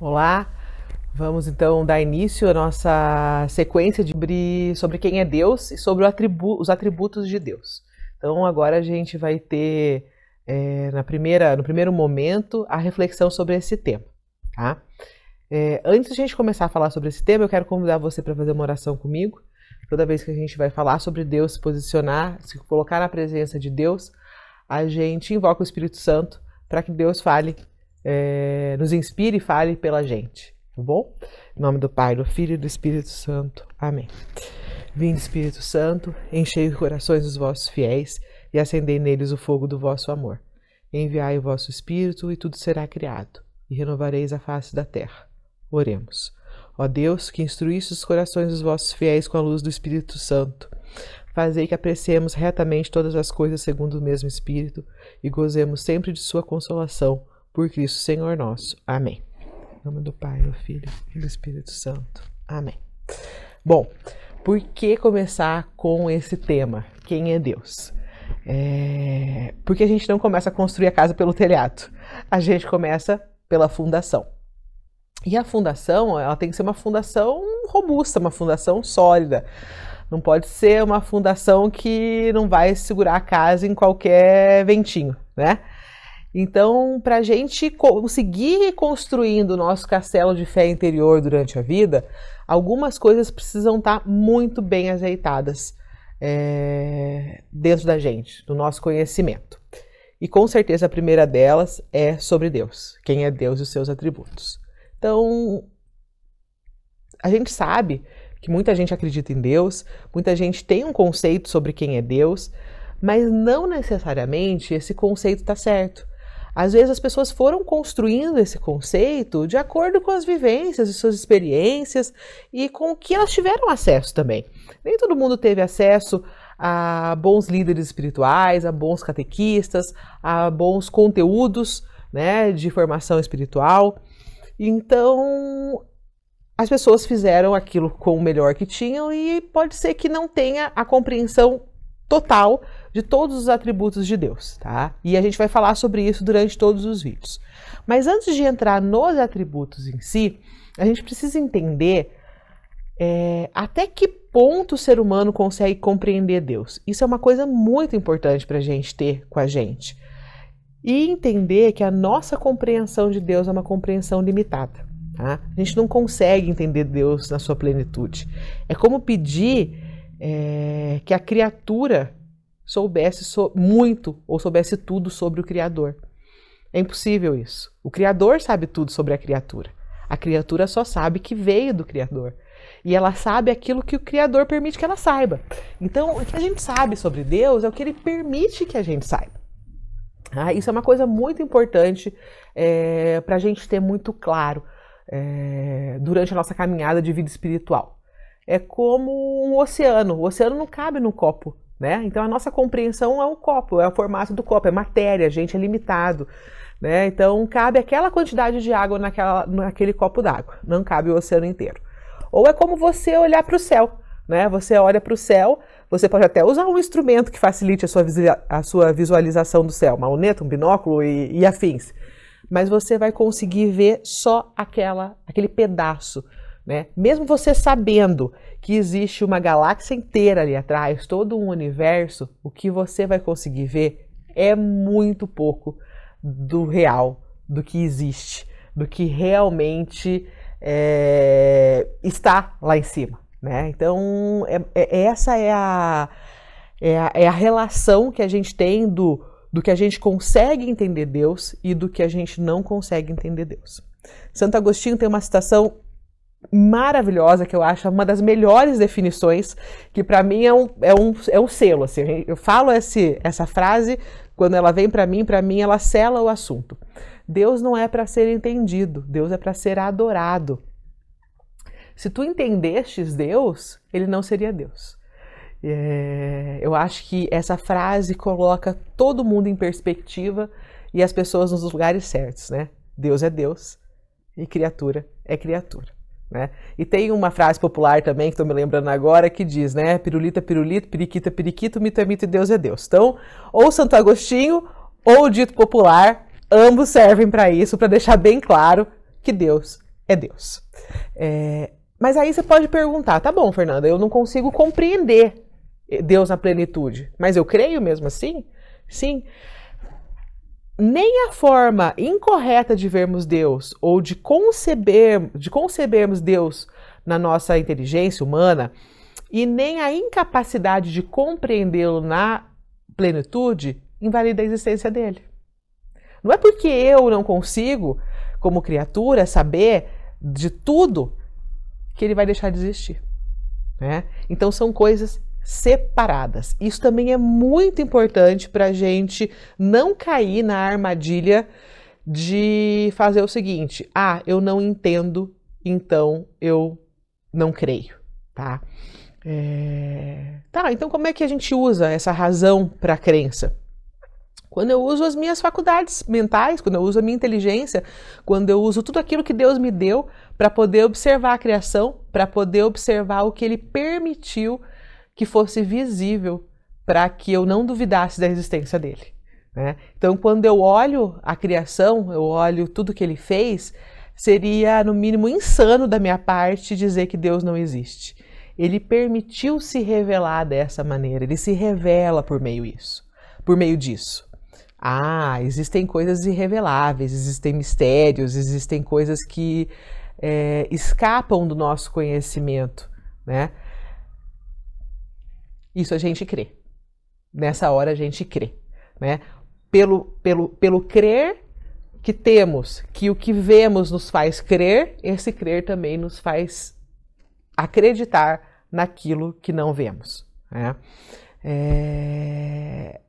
Olá, vamos então dar início à nossa sequência de sobre quem é Deus e sobre atribu os atributos de Deus. Então agora a gente vai ter é, na primeira, no primeiro momento a reflexão sobre esse tema, tá? É, antes de a gente começar a falar sobre esse tema, eu quero convidar você para fazer uma oração comigo. Toda vez que a gente vai falar sobre Deus, se posicionar, se colocar na presença de Deus, a gente invoca o Espírito Santo para que Deus fale é, nos inspire e fale pela gente, tá bom? Em nome do Pai, do Filho e do Espírito Santo. Amém. Vinde, Espírito Santo, enchei os corações dos vossos fiéis e acendei neles o fogo do vosso amor. Enviai o vosso Espírito e tudo será criado, e renovareis a face da terra. Oremos. Ó Deus, que instruísse os corações dos vossos fiéis com a luz do Espírito Santo, fazei que apreciemos retamente todas as coisas segundo o mesmo Espírito e gozemos sempre de sua consolação por Cristo Senhor nosso. Amém. Em nome do Pai, do Filho e do Espírito Santo. Amém. Bom, por que começar com esse tema? Quem é Deus? É... Porque a gente não começa a construir a casa pelo telhado. A gente começa pela fundação. E a fundação, ela tem que ser uma fundação robusta, uma fundação sólida. Não pode ser uma fundação que não vai segurar a casa em qualquer ventinho, né? Então, para a gente conseguir construindo o nosso castelo de fé interior durante a vida, algumas coisas precisam estar tá muito bem ajeitadas é, dentro da gente, do nosso conhecimento. E com certeza a primeira delas é sobre Deus, quem é Deus e os seus atributos. Então, a gente sabe que muita gente acredita em Deus, muita gente tem um conceito sobre quem é Deus, mas não necessariamente esse conceito está certo. Às vezes as pessoas foram construindo esse conceito de acordo com as vivências e suas experiências e com o que elas tiveram acesso também. Nem todo mundo teve acesso a bons líderes espirituais, a bons catequistas, a bons conteúdos né, de formação espiritual. Então, as pessoas fizeram aquilo com o melhor que tinham e pode ser que não tenha a compreensão total de todos os atributos de Deus, tá? E a gente vai falar sobre isso durante todos os vídeos. Mas antes de entrar nos atributos em si, a gente precisa entender é, até que ponto o ser humano consegue compreender Deus. Isso é uma coisa muito importante para a gente ter com a gente. E entender que a nossa compreensão de Deus é uma compreensão limitada. Tá? A gente não consegue entender Deus na sua plenitude. É como pedir é, que a criatura soubesse so muito ou soubesse tudo sobre o Criador. É impossível isso. O Criador sabe tudo sobre a criatura. A criatura só sabe que veio do Criador. E ela sabe aquilo que o Criador permite que ela saiba. Então, o que a gente sabe sobre Deus é o que ele permite que a gente saiba. Ah, isso é uma coisa muito importante é, para a gente ter muito claro é, durante a nossa caminhada de vida espiritual é como um oceano. O oceano não cabe no copo, né? Então a nossa compreensão é um copo, é o formato do copo, é matéria, gente, é limitado. Né? Então cabe aquela quantidade de água naquela, naquele copo d'água, não cabe o oceano inteiro. Ou é como você olhar para o céu, né? Você olha para o céu, você pode até usar um instrumento que facilite a sua, a sua visualização do céu, uma luneta, um binóculo e, e afins. Mas você vai conseguir ver só aquela, aquele pedaço né? Mesmo você sabendo que existe uma galáxia inteira ali atrás, todo um universo, o que você vai conseguir ver é muito pouco do real, do que existe, do que realmente é, está lá em cima. Né? Então, é, é, essa é a, é a, é a relação que a gente tem do, do que a gente consegue entender Deus e do que a gente não consegue entender Deus. Santo Agostinho tem uma citação maravilhosa, que eu acho uma das melhores definições, que para mim é um, é, um, é um selo. Assim, eu falo esse, essa frase, quando ela vem para mim, para mim ela sela o assunto. Deus não é para ser entendido, Deus é para ser adorado. Se tu entendestes Deus, ele não seria Deus. É, eu acho que essa frase coloca todo mundo em perspectiva e as pessoas nos lugares certos, né? Deus é Deus e criatura é criatura. Né? E tem uma frase popular também, que estou me lembrando agora, que diz, né? Pirulita, pirulito, periquita, periquito, mito é mito e Deus é Deus. Então, ou Santo Agostinho, ou o dito popular, ambos servem para isso, para deixar bem claro que Deus é Deus. É, mas aí você pode perguntar, tá bom, Fernanda, eu não consigo compreender Deus na plenitude, mas eu creio mesmo assim? Sim. Nem a forma incorreta de vermos Deus ou de conceber, de concebermos Deus na nossa inteligência humana e nem a incapacidade de compreendê-lo na plenitude invalida a existência dele. Não é porque eu não consigo, como criatura, saber de tudo que ele vai deixar de existir. Né? Então são coisas separadas. Isso também é muito importante para a gente não cair na armadilha de fazer o seguinte: ah, eu não entendo, então eu não creio, tá? É... Tá, então como é que a gente usa essa razão para a crença? Quando eu uso as minhas faculdades mentais, quando eu uso a minha inteligência, quando eu uso tudo aquilo que Deus me deu para poder observar a criação, para poder observar o que Ele permitiu que fosse visível para que eu não duvidasse da existência dele. Né? Então, quando eu olho a criação, eu olho tudo que ele fez, seria no mínimo insano da minha parte dizer que Deus não existe. Ele permitiu se revelar dessa maneira, ele se revela por meio isso, por meio disso. Ah, existem coisas irreveláveis, existem mistérios, existem coisas que é, escapam do nosso conhecimento, né? Isso a gente crê. Nessa hora a gente crê, né? Pelo, pelo, pelo crer que temos, que o que vemos nos faz crer, esse crer também nos faz acreditar naquilo que não vemos. Né? É...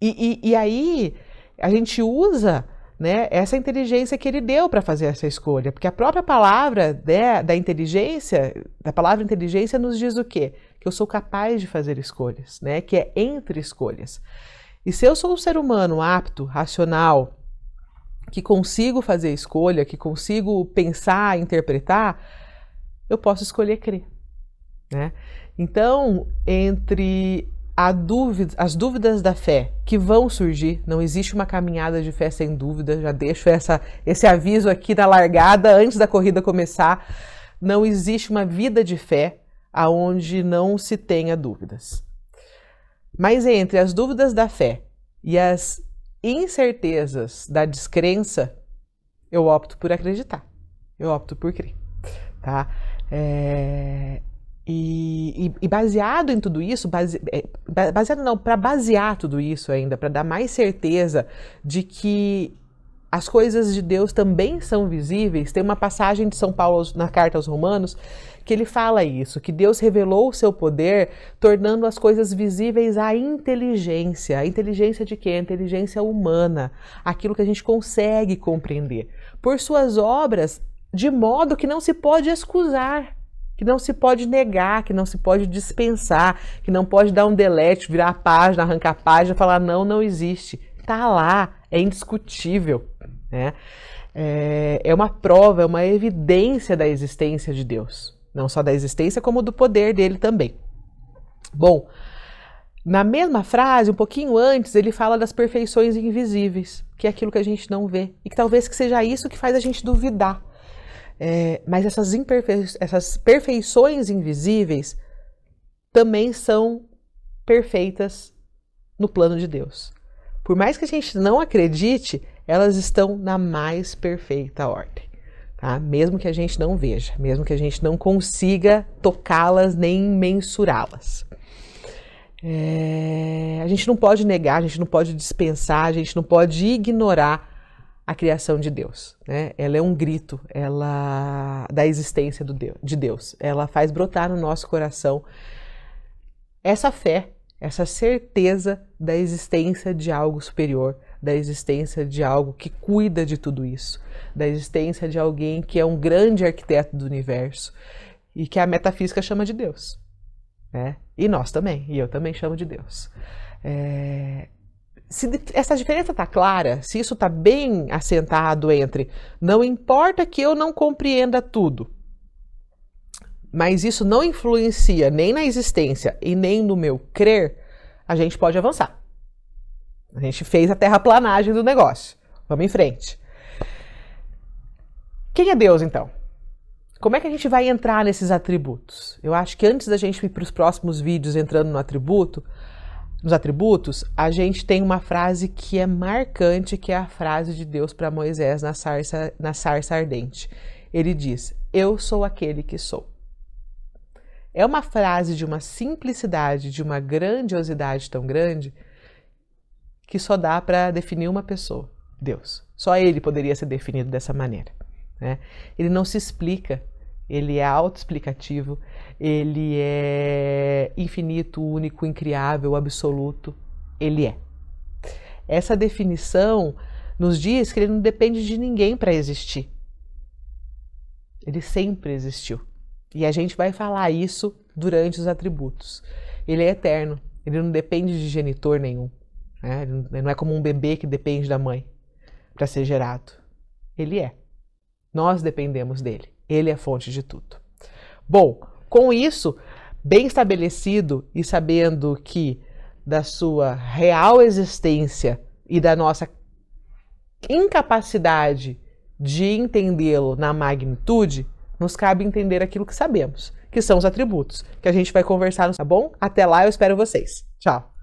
E, e, e aí a gente usa né, essa inteligência que ele deu para fazer essa escolha, porque a própria palavra né, da inteligência, da palavra inteligência, nos diz o quê? Que eu sou capaz de fazer escolhas, né? Que é entre escolhas. E se eu sou um ser humano apto, racional, que consigo fazer escolha, que consigo pensar, interpretar, eu posso escolher crer, né? Então, entre Dúvida, as dúvidas da fé que vão surgir, não existe uma caminhada de fé sem dúvida, já deixo essa, esse aviso aqui na largada antes da corrida começar. Não existe uma vida de fé aonde não se tenha dúvidas. Mas entre as dúvidas da fé e as incertezas da descrença, eu opto por acreditar, eu opto por crer, tá? É, e, e, e, baseado em tudo isso, base, é, baseado não, para basear tudo isso ainda, para dar mais certeza de que as coisas de Deus também são visíveis, tem uma passagem de São Paulo na carta aos Romanos que ele fala isso, que Deus revelou o seu poder, tornando as coisas visíveis à inteligência. A inteligência de quê? A inteligência humana, aquilo que a gente consegue compreender. Por suas obras, de modo que não se pode excusar que não se pode negar, que não se pode dispensar, que não pode dar um delete, virar a página, arrancar a página, falar não, não existe. Está lá, é indiscutível. Né? É, é uma prova, é uma evidência da existência de Deus. Não só da existência, como do poder dele também. Bom, na mesma frase, um pouquinho antes, ele fala das perfeições invisíveis, que é aquilo que a gente não vê. E que talvez que seja isso que faz a gente duvidar é, mas essas, essas perfeições invisíveis também são perfeitas no plano de Deus. Por mais que a gente não acredite, elas estão na mais perfeita ordem. Tá? Mesmo que a gente não veja, mesmo que a gente não consiga tocá-las nem mensurá-las. É, a gente não pode negar, a gente não pode dispensar, a gente não pode ignorar a criação de Deus. Né? Ela é um grito ela da existência do Deus, de Deus. Ela faz brotar no nosso coração essa fé, essa certeza da existência de algo superior, da existência de algo que cuida de tudo isso, da existência de alguém que é um grande arquiteto do universo e que a metafísica chama de Deus. Né? E nós também, e eu também chamo de Deus. É, se essa diferença está clara, se isso está bem assentado entre não importa que eu não compreenda tudo, mas isso não influencia nem na existência e nem no meu crer, a gente pode avançar. A gente fez a terraplanagem do negócio. Vamos em frente. Quem é Deus então? Como é que a gente vai entrar nesses atributos? Eu acho que antes da gente ir para os próximos vídeos entrando no atributo, nos atributos, a gente tem uma frase que é marcante, que é a frase de Deus para Moisés na sarça, na sarça ardente. Ele diz: Eu sou aquele que sou. É uma frase de uma simplicidade, de uma grandiosidade tão grande, que só dá para definir uma pessoa, Deus. Só ele poderia ser definido dessa maneira. Né? Ele não se explica, ele é autoexplicativo, ele é infinito, único, incriável, absoluto. Ele é. Essa definição nos diz que ele não depende de ninguém para existir. Ele sempre existiu. E a gente vai falar isso durante os atributos. Ele é eterno, ele não depende de genitor nenhum. Né? Ele não é como um bebê que depende da mãe para ser gerado. Ele é. Nós dependemos dele. Ele é a fonte de tudo. Bom, com isso bem estabelecido e sabendo que da sua real existência e da nossa incapacidade de entendê-lo na magnitude, nos cabe entender aquilo que sabemos, que são os atributos, que a gente vai conversar, tá bom? Até lá, eu espero vocês. Tchau!